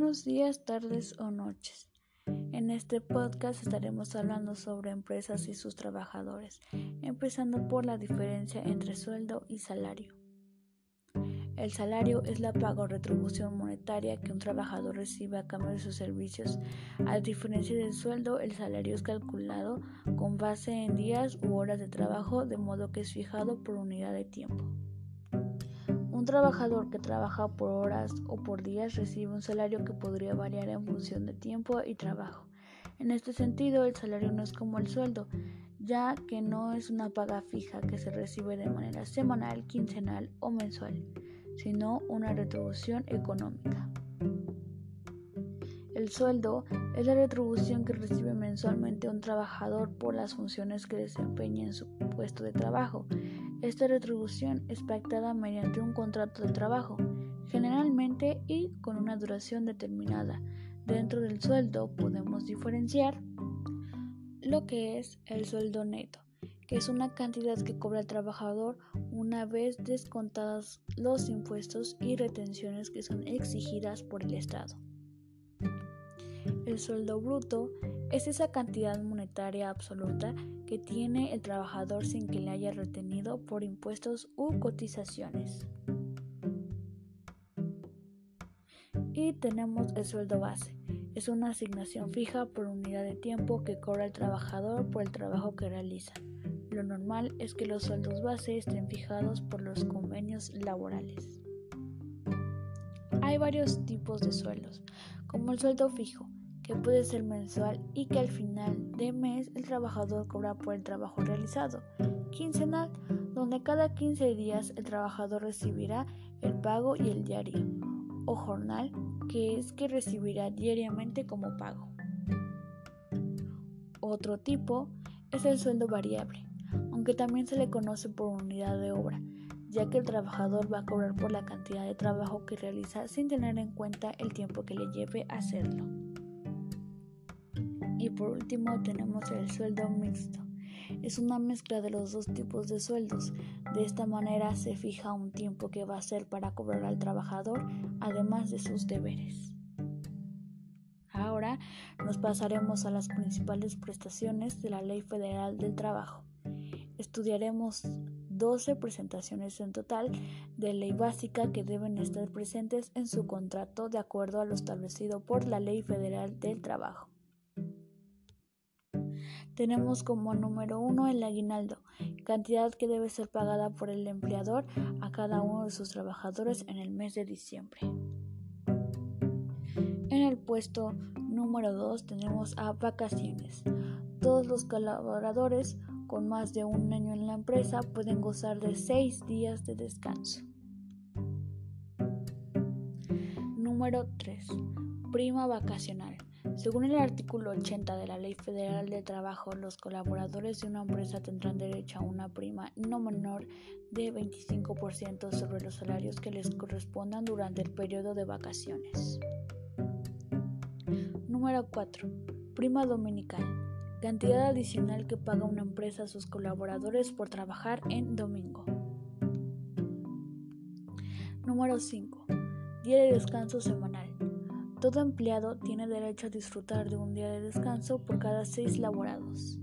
Buenos días, tardes o noches. En este podcast estaremos hablando sobre empresas y sus trabajadores, empezando por la diferencia entre sueldo y salario. El salario es la paga o retribución monetaria que un trabajador recibe a cambio de sus servicios. A diferencia del sueldo, el salario es calculado con base en días u horas de trabajo, de modo que es fijado por unidad de tiempo. Un trabajador que trabaja por horas o por días recibe un salario que podría variar en función de tiempo y trabajo. En este sentido, el salario no es como el sueldo, ya que no es una paga fija que se recibe de manera semanal, quincenal o mensual, sino una retribución económica. El sueldo es la retribución que recibe mensualmente un trabajador por las funciones que desempeña en su puesto de trabajo. Esta retribución es pactada mediante un contrato de trabajo, generalmente y con una duración determinada. Dentro del sueldo podemos diferenciar lo que es el sueldo neto, que es una cantidad que cobra el trabajador una vez descontados los impuestos y retenciones que son exigidas por el Estado. El sueldo bruto es esa cantidad monetaria absoluta que tiene el trabajador sin que le haya retenido por impuestos u cotizaciones. Y tenemos el sueldo base. Es una asignación fija por unidad de tiempo que cobra el trabajador por el trabajo que realiza. Lo normal es que los sueldos base estén fijados por los convenios laborales. Hay varios tipos de sueldos, como el sueldo fijo, que puede ser mensual y que al final de mes el trabajador cobra por el trabajo realizado. Quincenal, donde cada 15 días el trabajador recibirá el pago y el diario. O jornal, que es que recibirá diariamente como pago. Otro tipo es el sueldo variable, aunque también se le conoce por unidad de obra, ya que el trabajador va a cobrar por la cantidad de trabajo que realiza sin tener en cuenta el tiempo que le lleve a hacerlo. Y por último tenemos el sueldo mixto. Es una mezcla de los dos tipos de sueldos. De esta manera se fija un tiempo que va a ser para cobrar al trabajador, además de sus deberes. Ahora nos pasaremos a las principales prestaciones de la Ley Federal del Trabajo. Estudiaremos 12 presentaciones en total de ley básica que deben estar presentes en su contrato de acuerdo a lo establecido por la Ley Federal del Trabajo. Tenemos como número uno el aguinaldo, cantidad que debe ser pagada por el empleador a cada uno de sus trabajadores en el mes de diciembre. En el puesto número 2 tenemos a vacaciones. Todos los colaboradores con más de un año en la empresa pueden gozar de 6 días de descanso. Número 3. Prima vacacional. Según el artículo 80 de la Ley Federal de Trabajo, los colaboradores de una empresa tendrán derecho a una prima no menor de 25% sobre los salarios que les correspondan durante el periodo de vacaciones. Número 4. Prima dominical. Cantidad adicional que paga una empresa a sus colaboradores por trabajar en domingo. Número 5. Día de descanso semanal. Todo empleado tiene derecho a disfrutar de un día de descanso por cada seis laborados.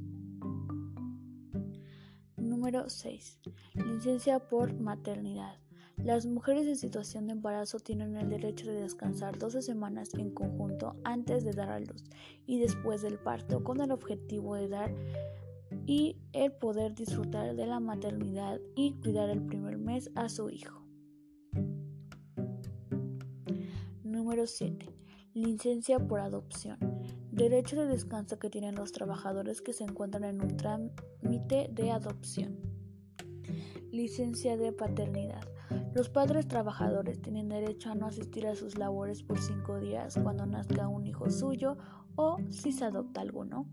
Número 6. Licencia por maternidad. Las mujeres en situación de embarazo tienen el derecho de descansar 12 semanas en conjunto antes de dar a luz y después del parto con el objetivo de dar y el poder disfrutar de la maternidad y cuidar el primer mes a su hijo. Número 7. Licencia por adopción. Derecho de descanso que tienen los trabajadores que se encuentran en un trámite de adopción. Licencia de paternidad. Los padres trabajadores tienen derecho a no asistir a sus labores por cinco días cuando nazca un hijo suyo o si se adopta alguno.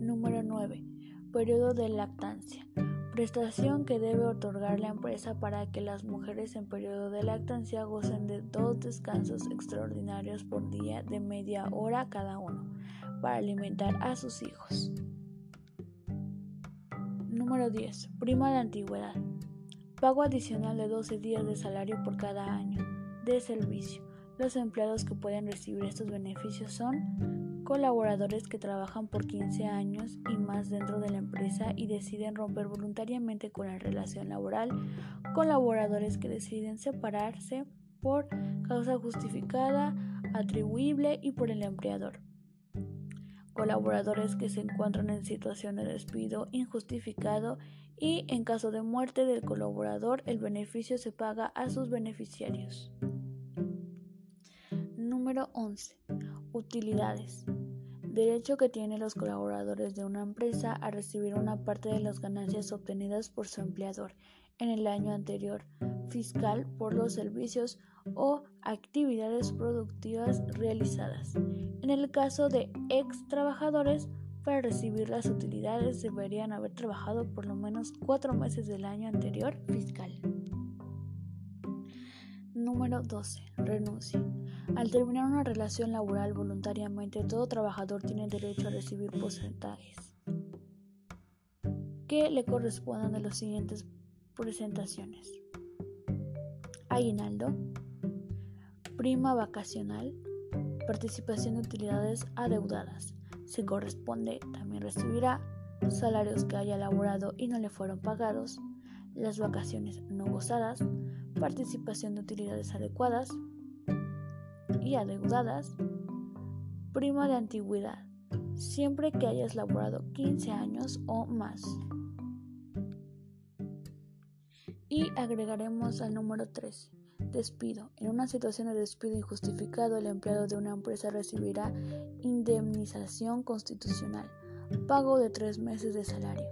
Número 9. Periodo de lactancia prestación que debe otorgar la empresa para que las mujeres en periodo de lactancia gocen de dos descansos extraordinarios por día de media hora cada uno para alimentar a sus hijos. Número 10. Prima de antigüedad. Pago adicional de 12 días de salario por cada año de servicio. Los empleados que pueden recibir estos beneficios son colaboradores que trabajan por 15 años y más dentro de la empresa y deciden romper voluntariamente con la relación laboral, colaboradores que deciden separarse por causa justificada, atribuible y por el empleador colaboradores que se encuentran en situación de despido injustificado y en caso de muerte del colaborador el beneficio se paga a sus beneficiarios. Número 11. Utilidades. Derecho que tienen los colaboradores de una empresa a recibir una parte de las ganancias obtenidas por su empleador en el año anterior fiscal por los servicios o actividades productivas realizadas. En el caso de ex trabajadores, para recibir las utilidades deberían haber trabajado por lo menos cuatro meses del año anterior fiscal. Número 12. Renuncia. Al terminar una relación laboral voluntariamente, todo trabajador tiene derecho a recibir porcentajes que le correspondan de las siguientes presentaciones. Aguinaldo, prima vacacional, participación de utilidades adeudadas. Se corresponde, también recibirá salarios que haya elaborado y no le fueron pagados, las vacaciones no gozadas, participación de utilidades adecuadas y adeudadas, prima de antigüedad, siempre que hayas laborado 15 años o más. Y agregaremos al número 13 Despido. En una situación de despido injustificado, el empleado de una empresa recibirá indemnización constitucional, pago de tres meses de salario,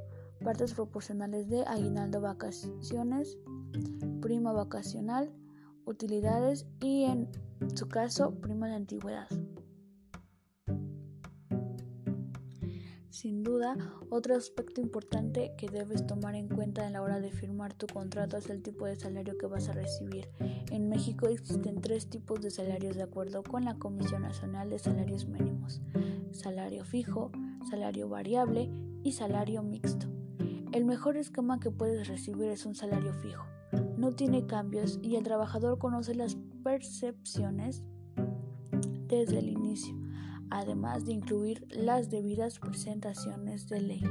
partes proporcionales de aguinaldo vacaciones, prima vacacional, utilidades y en su caso prima de antigüedad. Sin duda, otro aspecto importante que debes tomar en cuenta a la hora de firmar tu contrato es el tipo de salario que vas a recibir. En México existen tres tipos de salarios de acuerdo con la Comisión Nacional de Salarios Mínimos. Salario fijo, salario variable y salario mixto. El mejor esquema que puedes recibir es un salario fijo. No tiene cambios y el trabajador conoce las percepciones desde el inicio además de incluir las debidas presentaciones de ley.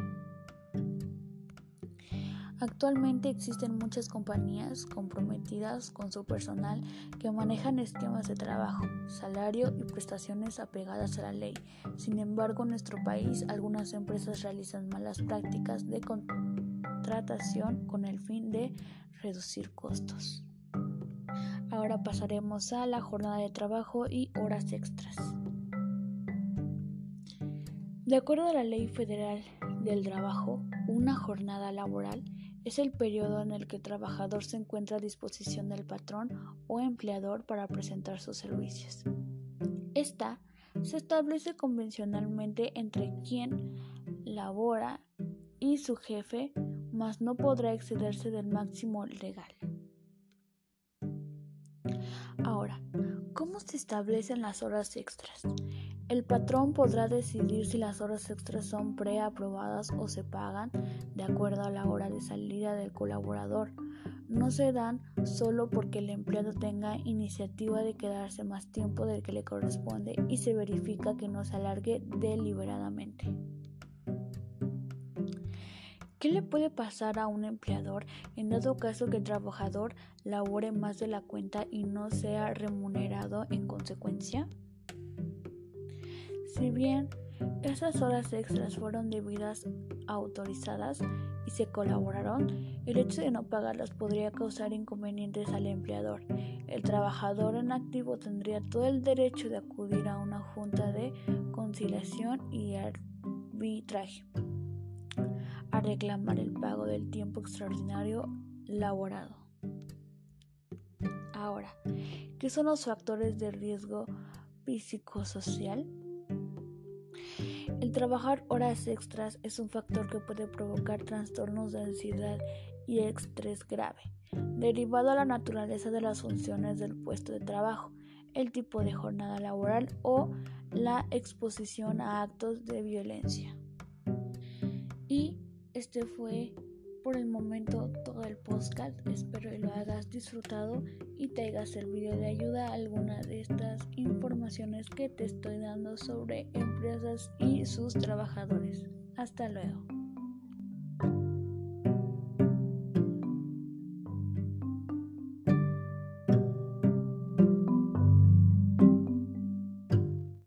Actualmente existen muchas compañías comprometidas con su personal que manejan esquemas de trabajo, salario y prestaciones apegadas a la ley. Sin embargo, en nuestro país algunas empresas realizan malas prácticas de con el fin de reducir costos. Ahora pasaremos a la jornada de trabajo y horas extras. De acuerdo a la Ley Federal del Trabajo, una jornada laboral es el periodo en el que el trabajador se encuentra a disposición del patrón o empleador para presentar sus servicios. Esta se establece convencionalmente entre quien labora y su jefe, mas no podrá excederse del máximo legal. Ahora, ¿cómo se establecen las horas extras? El patrón podrá decidir si las horas extras son preaprobadas o se pagan de acuerdo a la hora de salida del colaborador. No se dan solo porque el empleado tenga iniciativa de quedarse más tiempo del que le corresponde y se verifica que no se alargue deliberadamente. ¿Qué le puede pasar a un empleador en dado caso que el trabajador labore más de la cuenta y no sea remunerado en consecuencia? Si bien esas horas extras fueron debidas autorizadas y se colaboraron, el hecho de no pagarlas podría causar inconvenientes al empleador. El trabajador en activo tendría todo el derecho de acudir a una junta de conciliación y arbitraje reclamar el pago del tiempo extraordinario laborado. Ahora, ¿qué son los factores de riesgo psicosocial? El trabajar horas extras es un factor que puede provocar trastornos de ansiedad y estrés grave, derivado a la naturaleza de las funciones del puesto de trabajo, el tipo de jornada laboral o la exposición a actos de violencia. Y este fue por el momento todo el podcast. Espero que lo hayas disfrutado y te haya servido de ayuda alguna de estas informaciones que te estoy dando sobre empresas y sus trabajadores. Hasta luego.